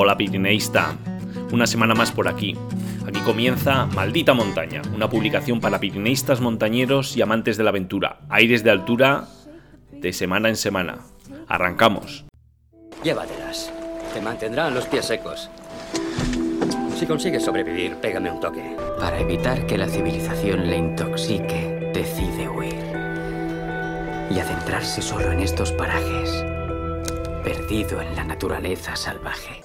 Hola Pirineísta, una semana más por aquí. Aquí comienza Maldita Montaña, una publicación para pirineístas montañeros y amantes de la aventura. Aires de altura de semana en semana. Arrancamos. Llévatelas. Te mantendrán los pies secos. Si consigues sobrevivir, pégame un toque. Para evitar que la civilización le intoxique, decide huir. Y adentrarse solo en estos parajes, perdido en la naturaleza salvaje.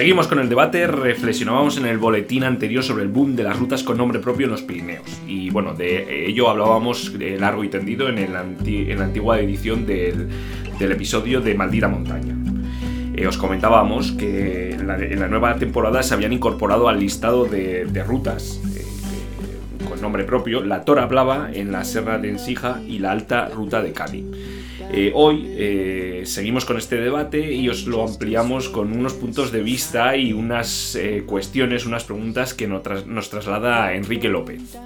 Seguimos con el debate, reflexionábamos en el boletín anterior sobre el boom de las rutas con nombre propio en los Pirineos. Y bueno, de ello hablábamos de largo y tendido en, la antigua edición del, episodio de Maldita Montaña. Eh, os comentábamos que en la, nueva temporada se habían incorporado al listado de, rutas eh, eh, con nombre propio la Tora Blava en la Serra de Ensija y la Alta Ruta de Cádiz. Eh, hoy eh, seguimos con este debate y os lo ampliamos con unos puntos de vista y unas eh, cuestiones, unas preguntas que nos, nos traslada Enrique López.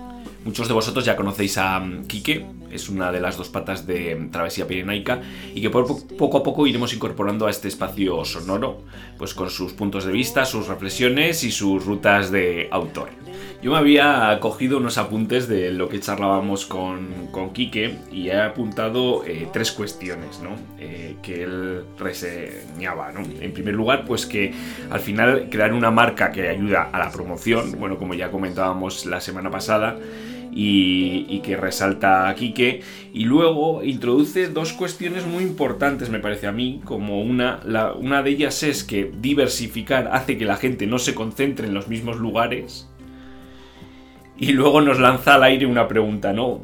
Muchos de vosotros ya conocéis a mm, Quique, es una de las dos patas de Travesía Pirenaica y que poco a poco iremos incorporando a este espacio sonoro, pues con sus puntos de vista, sus reflexiones y sus rutas de autor. Yo me había cogido unos apuntes de lo que charlábamos con, con Quique y he apuntado eh, tres cuestiones ¿no? Eh, que él reseñaba. ¿no? En primer lugar, pues que al final crear una marca que ayuda a la promoción, bueno, como ya comentábamos la semana pasada, y, que resalta a Quique. Y luego introduce dos cuestiones muy importantes, me parece a mí, como una, la- una de ellas es que diversificar hace que la gente no se concentre en los mismos lugares. Y luego nos lanza al aire una pregunta, ¿no?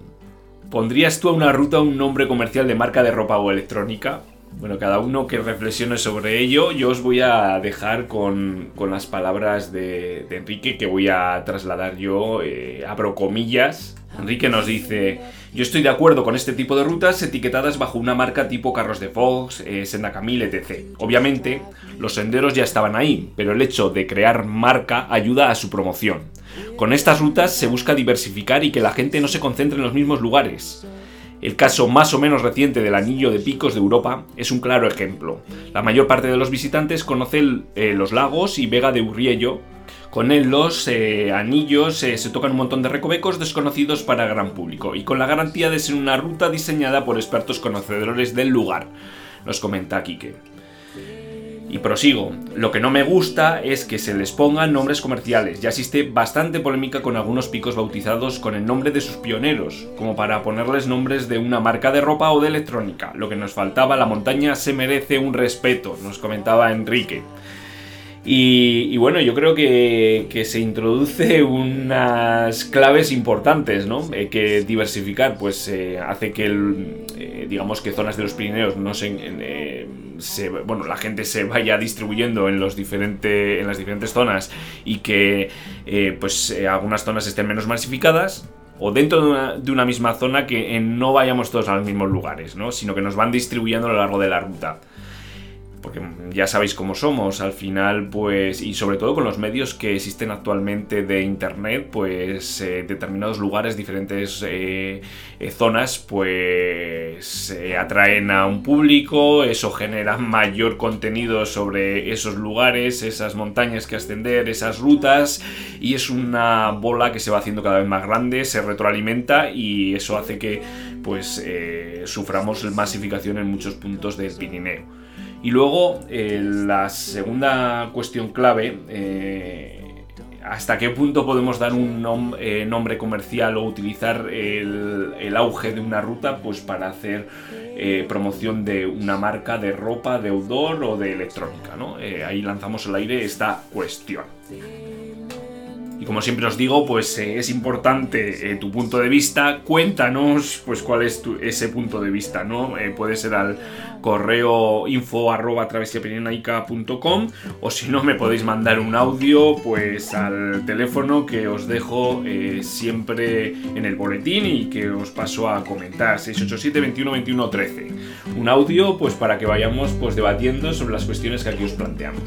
¿Pondrías tú a una ruta un nombre comercial de marca de ropa o electrónica? Bueno, cada uno que reflexione sobre ello, yo os voy a dejar con, con las palabras de, Enrique que voy a trasladar yo, eh, abro comillas. Enrique nos dice, yo estoy de acuerdo con este tipo de rutas etiquetadas bajo una marca tipo Carros de Fox, eh, Senda Camil, etc. Obviamente, los senderos ya estaban ahí, pero el hecho de crear marca ayuda a su promoción. Con estas rutas se busca diversificar y que la gente no se concentre en los mismos lugares. El caso más o menos reciente del anillo de picos de Europa es un claro ejemplo. La mayor parte de los visitantes conocen eh, los lagos y Vega de Urriello. Con él los eh, anillos eh, se tocan un montón de recovecos desconocidos para gran público y con la garantía de ser una ruta diseñada por expertos conocedores del lugar, nos comenta Quique. Y prosigo, lo que no me gusta es que se les pongan nombres comerciales. Ya existe bastante polémica con algunos picos bautizados con el nombre de sus pioneros, como para ponerles nombres de una marca de ropa o de electrónica. Lo que nos faltaba, la montaña se merece un respeto, nos comentaba Enrique. Y, bueno, yo creo que, que se introduce unas claves importantes, ¿no? Eh, que diversificar, pues eh, hace que, el, eh, digamos, que zonas de los Pirineos no se, eh, bueno, la gente se vaya distribuyendo en los en las diferentes zonas y que, eh, pues, eh, algunas zonas estén menos masificadas. O dentro de una, de una misma zona que eh, no vayamos todos a los mismos lugares, ¿no? Sino que nos van distribuyendo a lo largo de la ruta porque ya sabéis cómo somos, al final, pues, y sobre todo con los medios que existen actualmente de internet, pues, eh, determinados lugares, diferentes eh, eh, zonas, pues, eh, atraen a un público, eso genera mayor contenido sobre esos lugares, esas montañas que ascender, esas rutas, y es una bola que se va haciendo cada vez más grande, se retroalimenta y eso hace que, pues, suframos masificación en muchos puntos del Pirineo. Y luego, eh, la segunda cuestión clave, eh, ¿hasta qué punto podemos dar un eh, nombre comercial o utilizar el, auge de una ruta pues para hacer promoción de una marca de ropa, de outdoor o de electrónica? ¿no? Ahí lanzamos al aire esta cuestión. Y como siempre os digo, pues eh, es importante eh, tu punto de vista. Cuéntanos, pues, cuál es ese punto de vista, ¿no? Eh, puede ser al correo info arroba o si no, me podéis mandar un audio, pues, al teléfono que os dejo siempre en el boletín y que os paso a comentar. 687 21 21 13. Un audio, pues, para que vayamos, pues, debatiendo sobre las cuestiones que aquí os planteamos.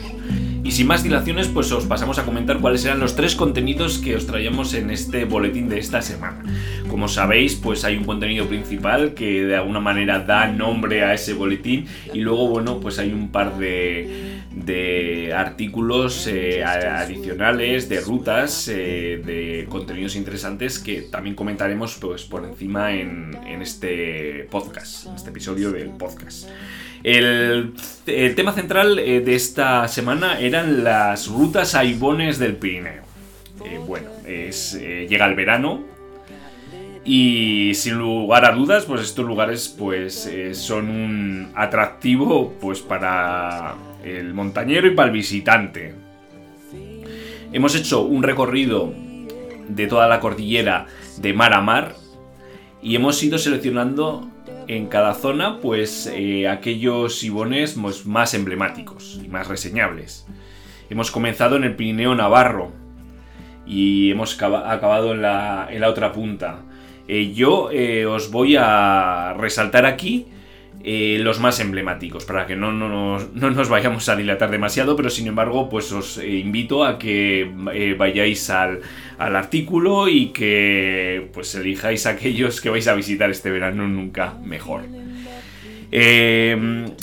Y sin más dilaciones, pues os pasamos a comentar cuáles eran los tres contenidos que os traíamos en este boletín de esta semana. Como sabéis, pues hay un contenido principal que de alguna manera da nombre a ese boletín y luego, bueno, pues hay un par de, artículos eh, adicionales, de rutas, eh, de contenidos interesantes que también comentaremos pues, por encima en, en este podcast, en este episodio del podcast. El, tema central eh, de esta semana eran las rutas a Ibones del Pirineo. Eh, bueno, es, eh, llega el verano y sin lugar a dudas, pues estos lugares pues son un atractivo pues para el montañero y para el visitante. Hemos hecho un recorrido de toda la cordillera de mar a mar y hemos ido seleccionando en cada zona, pues eh, aquellos ibones pues, más emblemáticos y más reseñables. Hemos comenzado en el Pirineo Navarro y hemos acabado en la, otra punta. Eh, yo eh, os voy a resaltar aquí eh, los más emblemáticos, para que no, nos vayamos a dilatar demasiado, pero sin embargo, pues os eh, invito a que eh, vayáis al, artículo y que pues elijáis aquellos que vais a visitar este verano nunca mejor. en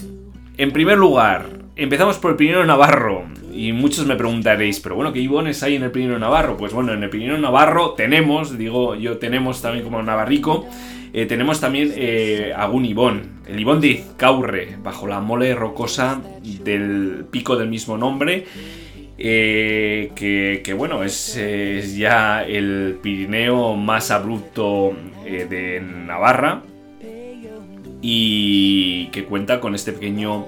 primer lugar, empezamos por el Pirineo Navarro. Y muchos me preguntaréis, pero bueno, ¿qué ibones hay en el Pirineo Navarro? Pues bueno, en el Pirineo Navarro tenemos, digo yo, tenemos también como navarrico, eh, tenemos también eh, Agún Ibón, el Ibón de Izcaurre, bajo la mole rocosa del pico del mismo nombre. Eh, que, bueno, es, ya el Pirineo más abrupto de Navarra y que cuenta con este pequeño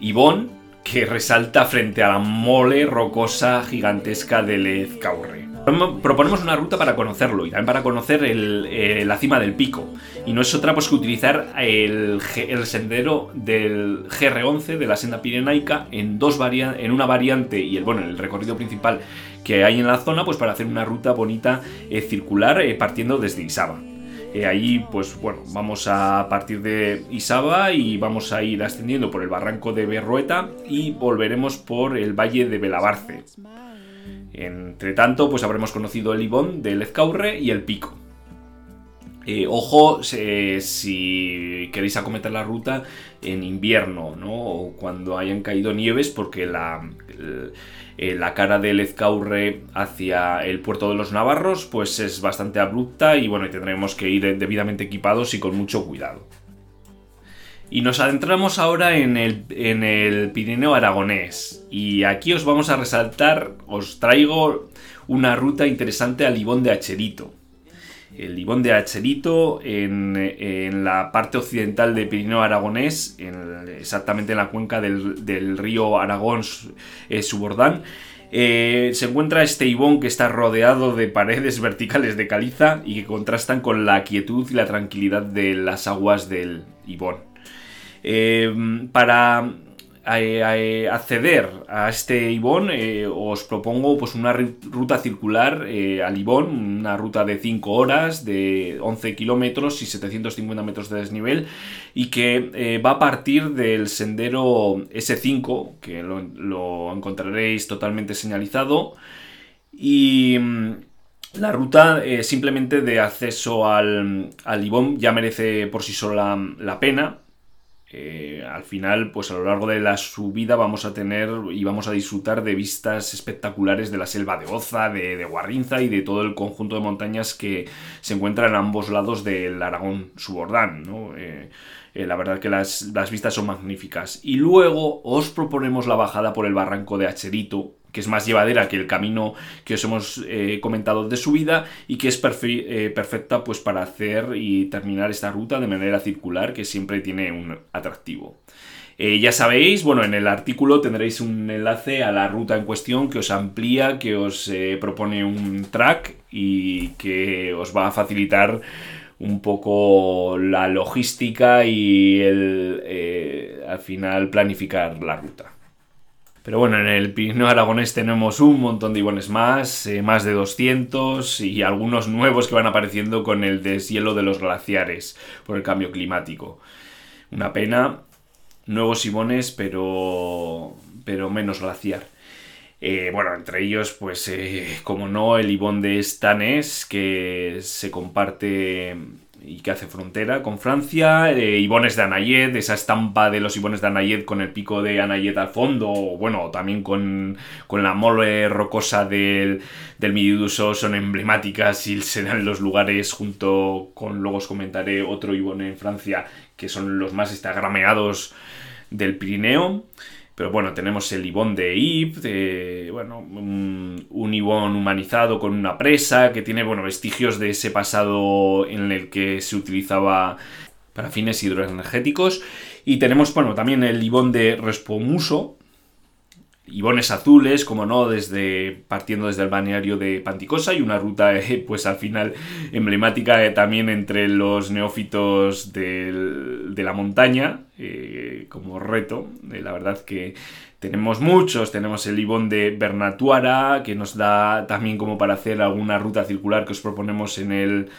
Ibón que resalta frente a la mole rocosa gigantesca del Ezcaurre. Proponemos una ruta para conocerlo y también para conocer eh, la cima del pico. Y no es otra pues que utilizar el, sendero del GR11 de la senda pirenaica en, dos en una variante y el, bueno, el recorrido principal que hay en la zona pues para hacer una ruta bonita eh, circular eh, partiendo desde Isaba. ahí, pues bueno, vamos a partir de Isaba y vamos a ir ascendiendo por el barranco de Berrueta y volveremos por el valle de Belabarce. Entre tanto, pues habremos conocido el Ibón del Ezcaurre y el Pico. Eh, ojo si queréis acometer la ruta en invierno, ¿no? O cuando hayan caído nieves, porque la, eh, la cara del Ezcaurre hacia el puerto de los Navarros, pues es bastante abrupta y bueno, tendremos que ir debidamente equipados y con mucho cuidado. Y nos adentramos ahora en el, en el Pirineo aragonés. Y aquí os vamos a resaltar, os traigo una ruta interesante al Libón de Acherito. El Libón de Acherito en, la parte occidental del Pirineo aragonés, exactamente en la cuenca del, río Aragón eh, Subordán. Eh, se encuentra este Ibón que está rodeado de paredes verticales de caliza y que contrastan con la quietud y la tranquilidad de las aguas del Ibón. Em, para eh, eh, acceder a este Ibón eh, os propongo pues una ruta circular al Ibón, una ruta de 5 horas, de 11 kilómetros y 750 metros de desnivel y que va a partir del sendero S5, que lo, encontraréis totalmente señalizado y... Mm, la ruta simplemente de acceso al, al Ibón ya merece por sí sola la pena. Eh, al final, pues a lo largo de la subida vamos a tener y vamos a disfrutar de vistas espectaculares de la selva de Oza, de, Guarrinza y de todo el conjunto de montañas que se encuentran a ambos lados del Aragón subordán. Eh, eh, la verdad que las, las vistas son magníficas. Y luego os proponemos la bajada por el barranco de Acherito, que es más llevadera que el camino que os hemos eh, comentado de subida y que es eh, perfecta pues para hacer y terminar esta ruta de manera circular que siempre tiene un atractivo. Eh, ya sabéis, bueno, en el artículo tendréis un enlace a la ruta en cuestión que os amplía, que os propone un track y que os va a facilitar un poco la logística y el, al final planificar la ruta. Pero bueno, en el Pirineo Aragonés tenemos un montón de ibones más, más de 200 y algunos nuevos que van apareciendo con el deshielo de los glaciares por el cambio climático. Una pena, nuevos Ibones, pero, pero menos glaciar. Eh, bueno, entre ellos, pues, eh, como no, el Ibón de Stanés, que se comparte y que hace frontera con Francia, eh, Ibones de Anayet, esa estampa de los Ibones de Anayet con el pico de Anayet al fondo, bueno, también con, la mole rocosa del, del Mididuso son emblemáticas y se dan los lugares junto con, luego os comentaré otro Ibón en Francia, que son los más instagrameados del Pirineo. Pero bueno, tenemos el Ibón de Ib, bueno, un, un, Ibón humanizado con una presa, que tiene, bueno, vestigios de ese pasado en el que se utilizaba para fines hidroenergéticos. Y tenemos, bueno, también el Ibón de Respomuso, Ibones azules, como no, desde partiendo desde el balneario de Panticosa y una ruta, eh, pues al final emblemática eh, también entre los neófitos de la montaña, eh, como reto. la verdad que tenemos muchos, tenemos el Ibón de Bernatuara, que nos da también como para hacer alguna ruta circular que os proponemos en el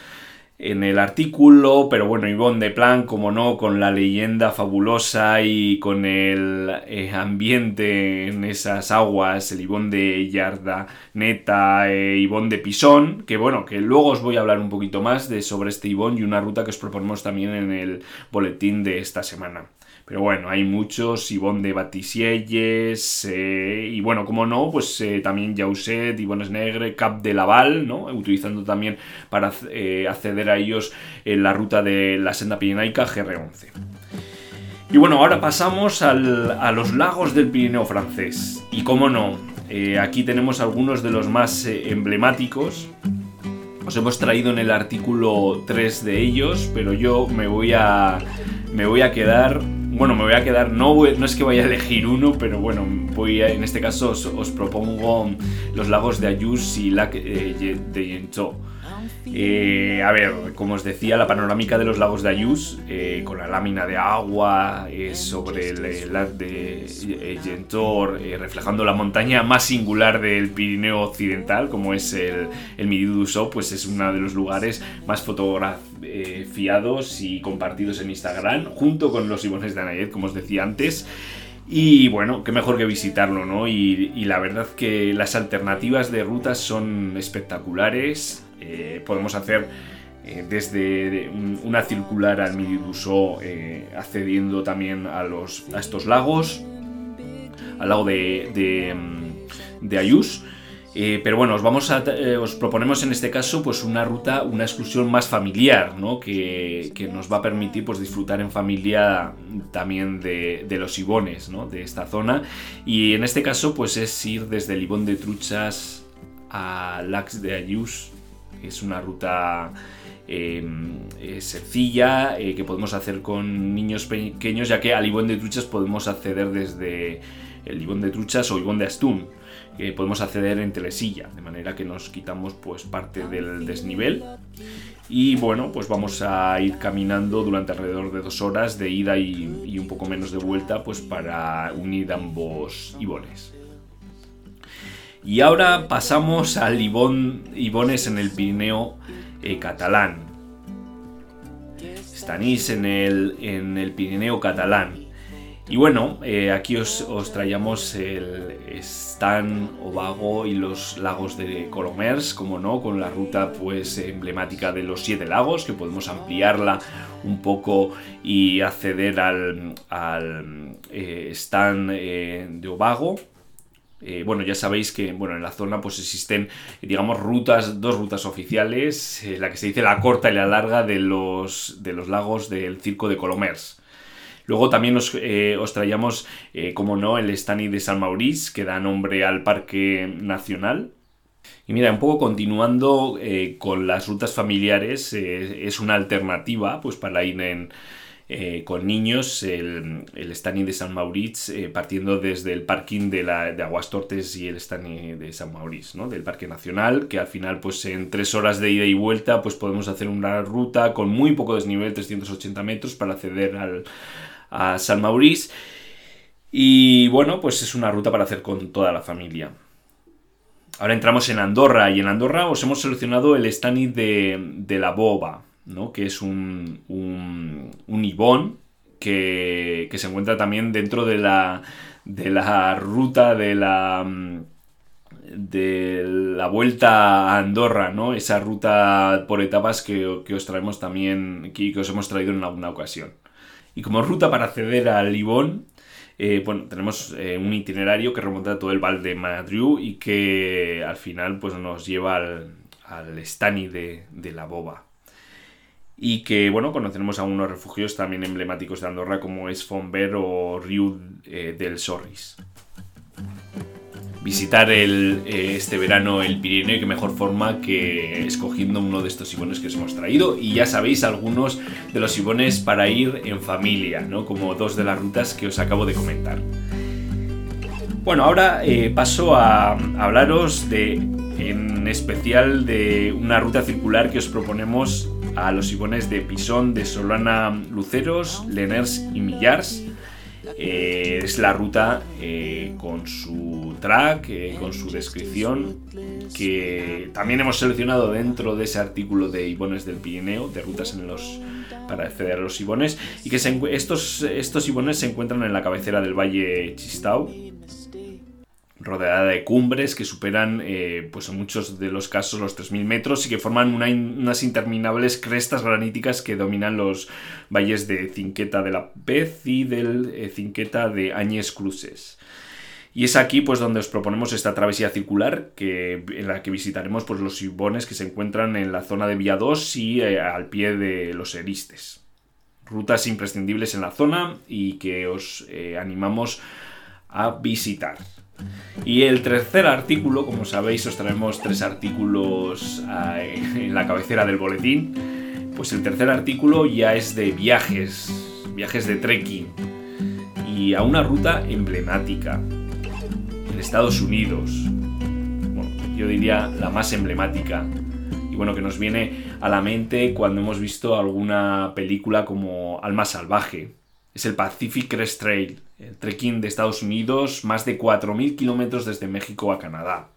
en el artículo, pero bueno, Ivonne de Plan, como no, con la leyenda fabulosa y con el eh, ambiente en esas aguas, el Ivonne de Yarda Neta, eh, Ivonne de Pisón, que bueno, que luego os voy a hablar un poquito más de sobre este Ivonne y una ruta que os proponemos también en el boletín de esta semana. Pero bueno, hay muchos, Ivonne de Batisielles, eh, y bueno, como no, pues eh, también Jauset, Ivonne Negre, Cap de Laval, ¿no? Utilizando también para eh, acceder a ellos en la ruta de la senda pirenaica GR11. Y bueno, ahora pasamos a los lagos del Pirineo francés. Y como no, aquí tenemos algunos de los más emblemáticos. Os hemos traído en el artículo tres de ellos, pero yo me voy a, me voy a quedar bueno, me voy a quedar, no, no es que vaya a elegir uno, pero bueno, voy en este caso os, propongo los lagos de Ayus y Lac eh, de Yencho. Eh, a ver, como os decía, la panorámica de los lagos de Ayus, eh, con la lámina de agua sobre el, lago de Yentor, reflejando la montaña más singular del Pirineo Occidental, como es el, el pues es uno de los lugares más fotografiados y compartidos en Instagram, junto con los Ibones de Anayet, como os decía antes. Y bueno, qué mejor que visitarlo, ¿no? Y, la verdad que las alternativas de rutas son espectaculares. Eh, podemos hacer eh, desde una circular al Midi eh, accediendo también a, los, a estos lagos, al lago de, de, mm, de Ayus. Pero bueno, a, os proponemos en este caso pues una ruta, una excursión más familiar, ¿no? que, que nos va a permitir pues, disfrutar en familia también de, de, los ibones ¿no? de esta zona. Y en este caso pues es ir desde el Ibón de Truchas a Lax de Ayus, es una ruta em, eh, sencilla eh, que podemos hacer con niños pequeños, ya que al Ibón de Truchas podemos acceder desde el Ibón de Truchas o Ibón de Astún. Que podemos acceder en telesilla, de manera que nos quitamos pues parte del desnivel. Y bueno, pues vamos a ir caminando durante alrededor de dos horas de ida y, y un poco menos de vuelta, pues para unir ambos Ibones. Y ahora pasamos al Ibón, Ibones en el Pirineo eh, catalán. Stanís en el, en el Pirineo catalán. Y bueno, eh, aquí os, traíamos el Stan, Ovago y los lagos de Colomers, como no, con la ruta pues emblemática de los siete lagos, que podemos ampliarla un poco y acceder al, al eh, Stan de Ovago eh, bueno, ya sabéis que bueno, en la zona pues existen, digamos, rutas, dos rutas oficiales, eh, la que se dice la corta y la larga de los, de los lagos del Circo de Colomers. Luego también os, eh, traíamos, como no, el Stani de San Maurice, que da nombre al Parque Nacional. Y mira, un poco continuando con las rutas familiares, es una alternativa pues para ir eh, con niños el, el Stani de San Maurice eh, partiendo desde el parking de, la, de Aguas Tortes y el Stani de San Maurice, ¿no? del Parque Nacional, que al final pues en tres horas de ida y vuelta pues podemos hacer una ruta con muy poco desnivel, 380 metros, para acceder al, a San Maurice. Y bueno, pues es una ruta para hacer con toda la familia. Ahora entramos en Andorra y en Andorra os hemos seleccionado el Stani de, de la Boba, ¿no? que es un, un, ibón que, que, se encuentra también dentro de la, de la ruta de la, de la vuelta a Andorra, ¿no? esa ruta por etapas que, que os traemos también, que, que os hemos traído en alguna ocasión. Y como ruta para acceder al Ibón, eh, bueno, tenemos eh, un itinerario que remonta todo el Val de Madriu y que al final pues, nos lleva al, al Stani de, de la Boba y que, bueno, conoceremos algunos refugios también emblemáticos de Andorra como es Fonver o Riu eh, del Sorris. Visitar eh, este verano el Pirineo y qué mejor forma que escogiendo uno de estos ibones que os hemos traído y ya sabéis algunos de los ibones para ir en familia, ¿no? Como dos de las rutas que os acabo de comentar. Bueno, ahora eh, paso a, hablaros de, en especial de una ruta circular que os proponemos a los ibones de Pisón, de Solana Luceros, Leners y Millars. Eh, es la ruta eh, con su track, eh, con su descripción, que también hemos seleccionado dentro de ese artículo de Ibones del Pirineo, de rutas en los, para acceder a los Ibones, y que estos, estos Ibones se encuentran en la cabecera del Valle Chistau, rodeada de cumbres que superan, eh, pues en muchos de los casos, los 3.000 metros y que forman una, unas interminables crestas graníticas que dominan los valles de Cinqueta de la Pez y del eh, Cinqueta de Añez Cruces. Y es aquí pues donde os proponemos esta travesía circular que, en la que visitaremos pues, los ibones que se encuentran en la zona de Vía 2 y eh, al pie de los Eristes. Rutas imprescindibles en la zona y que os animamos a visitar. Y el tercer artículo, como sabéis, os traemos tres artículos eh, en la cabecera del boletín. Pues el tercer artículo ya es de viajes, viajes de trekking y a una ruta emblemática en Estados Unidos. Bueno, yo diría la más emblemática. Y bueno, que nos viene a la mente cuando hemos visto alguna película como Alma Salvaje. Es el Pacific Crest Trail, el trekking de Estados Unidos, más de 4.000 kilómetros desde México a Canadá.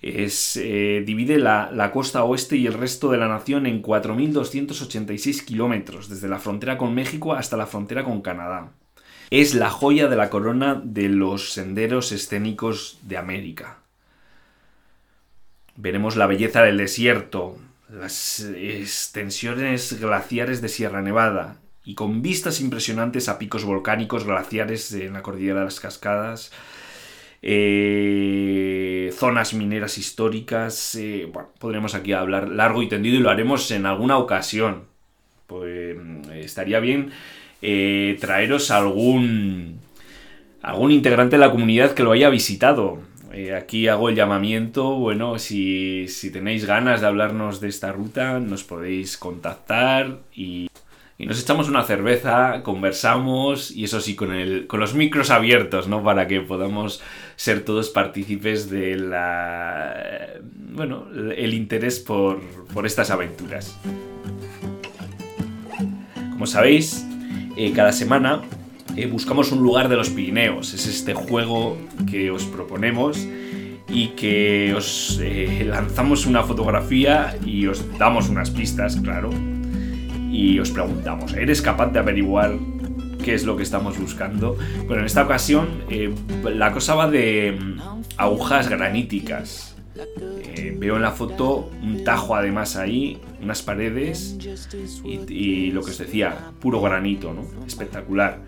Es, eh, divide la, la, costa oeste y el resto de la nación en 4.286 kilómetros, desde la frontera con México hasta la frontera con Canadá. Es la joya de la corona de los senderos escénicos de América. Veremos la belleza del desierto, las extensiones glaciares de Sierra Nevada, y con vistas impresionantes a picos volcánicos, glaciares en la cordillera de las cascadas, eh, zonas mineras históricas. Eh, bueno, podremos aquí hablar largo y tendido y lo haremos en alguna ocasión. Pues estaría bien eh, traeros algún algún integrante de la comunidad que lo haya visitado. Eh, aquí hago el llamamiento, bueno, si, si tenéis ganas de hablarnos de esta ruta, nos podéis contactar y y nos echamos una cerveza, conversamos y eso sí, con, el, con los micros abiertos, ¿no? Para que podamos ser todos partícipes de la... bueno, el interés por, por estas aventuras. Como sabéis, eh, cada semana eh, buscamos un lugar de los Pirineos. Es este juego que os proponemos y que os eh, lanzamos una fotografía y os damos unas pistas, claro, y os preguntamos, ¿eres capaz de averiguar qué es lo que estamos buscando? Bueno, en esta ocasión eh, la cosa va de mm, agujas graníticas. Eh, veo en la foto un tajo además ahí, unas paredes y, lo que os decía, puro granito, ¿no? Espectacular.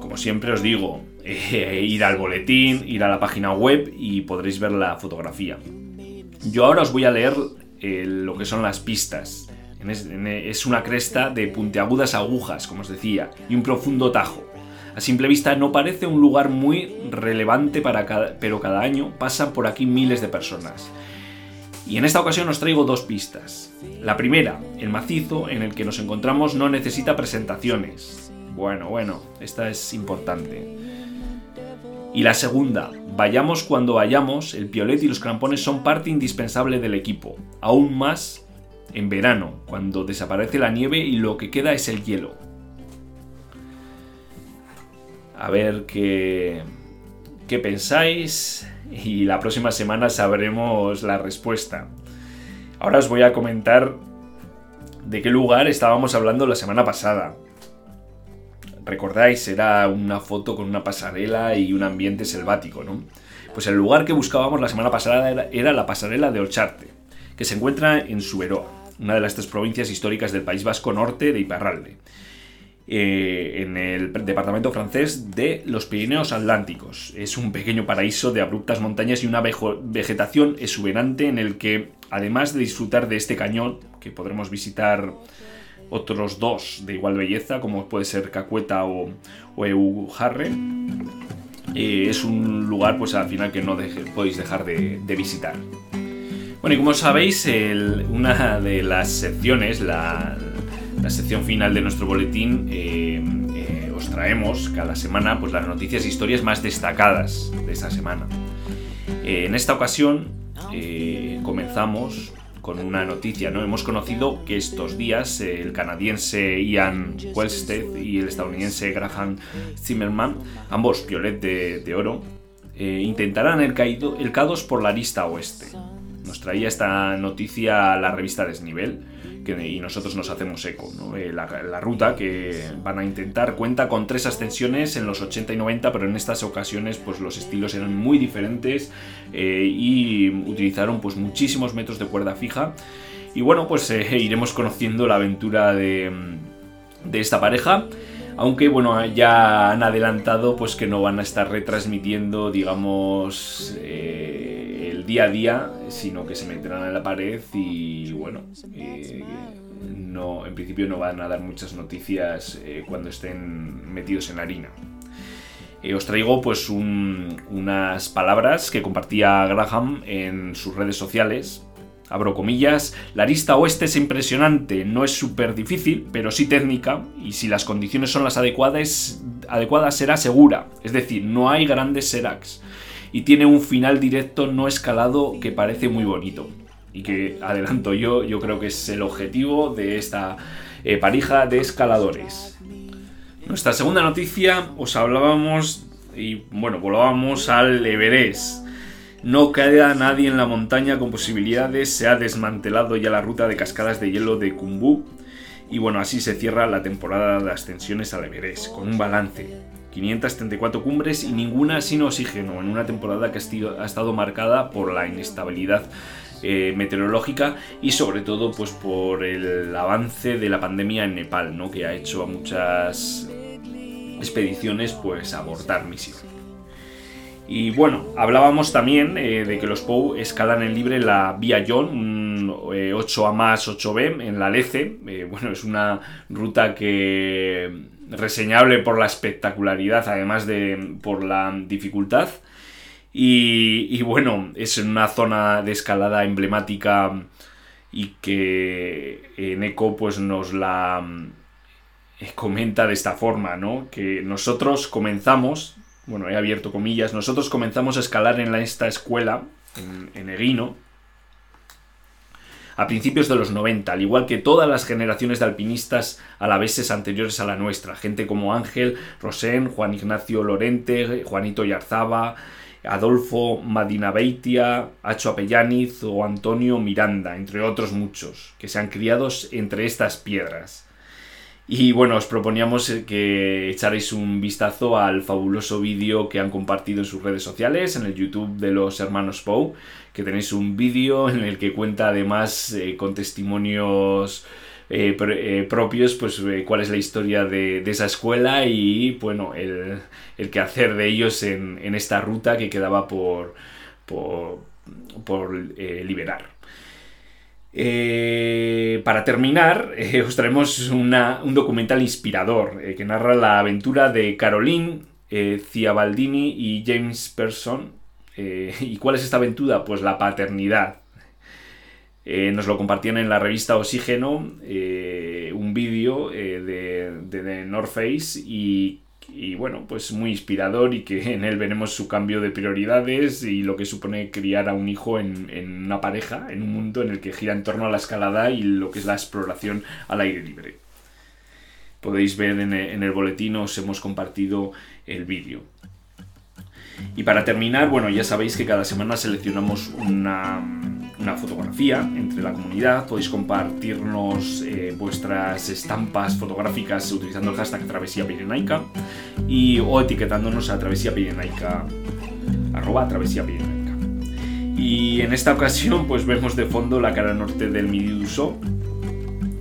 Como siempre os digo, eh, ir al boletín, ir a la página web y podréis ver la fotografía. Yo ahora os voy a leer eh, lo que son las pistas. Es una cresta de puntiagudas agujas, como os decía, y un profundo tajo. A simple vista no parece un lugar muy relevante para cada, pero cada año pasan por aquí miles de personas. Y en esta ocasión os traigo dos pistas. La primera, el macizo en el que nos encontramos no necesita presentaciones. Bueno, bueno, esta es importante. Y la segunda, vayamos cuando vayamos, el piolet y los crampones son parte indispensable del equipo, aún más en verano, cuando desaparece la nieve y lo que queda es el hielo. A ver qué, qué pensáis y la próxima semana sabremos la respuesta. Ahora os voy a comentar de qué lugar estábamos hablando la semana pasada. Recordáis, era una foto con una pasarela y un ambiente selvático, ¿no? Pues el lugar que buscábamos la semana pasada era, la pasarela de Olcharte, que se encuentra en Suberoa, una de las tres provincias históricas del País Vasco Norte de Iparralde. Eh, en el departamento francés de los Pirineos Atlánticos. Es un pequeño paraíso de abruptas montañas y una vegetación exuberante en el que, además de disfrutar de este cañón, que podremos visitar otros dos de igual belleza, como puede ser Cacueta o, o Eujarre, eh, es un lugar, pues al final, que no podéis dejar de, visitar. Bueno, y como sabéis, una de las secciones, la, sección final de nuestro boletín, eh, eh, os traemos cada semana pues, las noticias e historias más destacadas de esa semana. En esta ocasión comenzamos con una noticia, ¿no? Hemos conocido que estos días el canadiense Ian Wellstead y el estadounidense Graham Zimmerman, ambos piolet de, oro, intentarán el, caído, el por la lista oeste. Nos traía esta noticia la revista Desnivel y nosotros nos hacemos eco. Eh, la, ruta que van a intentar cuenta con tres ascensiones en los 80 y 90, pero en estas ocasiones pues, los estilos eran muy diferentes eh, y utilizaron pues, muchísimos metros de cuerda fija. Y bueno, pues eh, iremos conociendo la aventura de, de esta pareja. Aunque bueno, ya han adelantado pues que no van a estar retransmitiendo, digamos, día a día, sino que se meterán en la pared y bueno, eh, no, en principio no van a dar muchas noticias eh, cuando estén metidos en la harina. Eh, os traigo pues unas palabras que compartía Graham en sus redes sociales. Abro comillas, la arista oeste es impresionante, no es súper difícil, pero sí técnica, y si las condiciones son las adecuadas, adecuadas será segura, es decir, no hay grandes seracs y tiene un final directo no escalado que parece muy bonito. Y que adelanto yo, yo creo que es el objetivo de esta eh, parija de escaladores. Nuestra segunda noticia os hablábamos y bueno, volábamos al Everest. No queda nadie en la montaña con posibilidades, se ha desmantelado ya la ruta de cascadas de hielo de Kumbu y bueno, así se cierra la temporada de ascensiones al Everest, con un balance. 534 cumbres y ninguna sin oxígeno, en una temporada que ha estado marcada por la inestabilidad eh, meteorológica y sobre todo pues por el avance de la pandemia en Nepal, ¿no? que ha hecho a muchas expediciones pues abortar misión. Y bueno, hablábamos también eh, de que los POU escalan en libre la Vía John, un 8A eh, más 8B en la Lece. bueno, es una ruta que reseñable por la espectacularidad, además de por la dificultad. Y, bueno, es una zona de escalada emblemática y que en Eco pues nos la eh, comenta de esta forma, ¿no? Que nosotros comenzamos, bueno, he abierto comillas, nosotros comenzamos a escalar en esta escuela, en, en Eguino, a principios de los 90, al igual que todas las generaciones de alpinistas alaveses anteriores a la nuestra, gente como Ángel, Rosén, Juan Ignacio Lorente, Juanito Yarzaba, Adolfo Madinabeitia, Acho Apellaniz o Antonio Miranda, entre otros muchos, que se han criado entre estas piedras. Y bueno, os proponíamos que echarais un vistazo al fabuloso vídeo que han compartido en sus redes sociales, en el YouTube de los hermanos Poe, que tenéis un vídeo en el que cuenta además eh, con testimonios eh, eh, propios, pues cuál es la historia de, esa escuela y bueno, el, el quehacer de ellos en, esta ruta que quedaba por, por, por liberar. para terminar, os un documental inspirador que narra la aventura de Caroline Ciabaldini y James Person, eh, ¿Y cuál es esta aventura? Pues la paternidad. eh, nos lo compartían en la revista Oxígeno, eh, un vídeo de, de, North Face y, y, bueno, pues muy inspirador y que en él veremos su cambio de prioridades y lo que supone criar a un hijo en, en una pareja, en un mundo en el que gira en torno a la escalada y lo que es la exploración al aire libre. Podéis ver en en el boletín, os hemos compartido el vídeo. Y para terminar, bueno, ya sabéis que cada semana seleccionamos una, una fotografía entre la comunidad. Podéis compartirnos eh, vuestras estampas fotográficas utilizando el hashtag Travesía Pirenaica y, o etiquetándonos a Travesía Pirenaica, arroba. Y en esta ocasión, pues vemos de fondo la cara norte del Midiuso,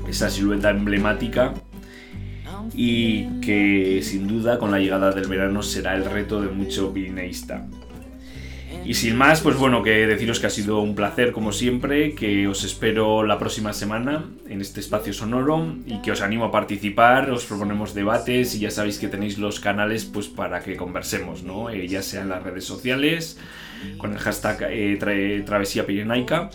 esa silueta emblemática y que sin duda con la llegada del verano será el reto de mucho pirineísta. Y sin más, pues bueno, que deciros que ha sido un placer como siempre, que os espero la próxima semana en este espacio sonoro y que os animo a participar, os proponemos debates y ya sabéis que tenéis los canales pues para que conversemos. Eh, ya sea en las redes sociales, con el hashtag eh, tra Travesía Pirenaica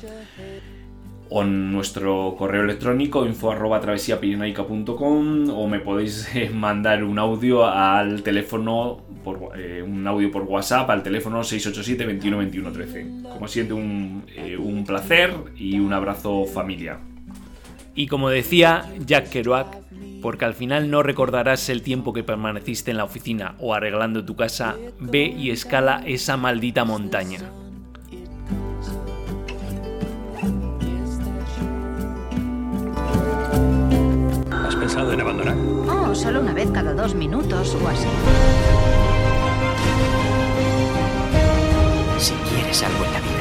o en nuestro correo electrónico info o me podéis eh, mandar un audio al teléfono por, eh, un audio por WhatsApp al teléfono 687 21 21 13 como siempre un, eh, un placer y un abrazo familia y como decía Jack Kerouac porque al final no recordarás el tiempo que permaneciste en la oficina o arreglando tu casa, ve y escala esa maldita montaña. Pensado en abandonar? Oh, solo una vez cada dos minutos o así. Si quieres algo en la vida,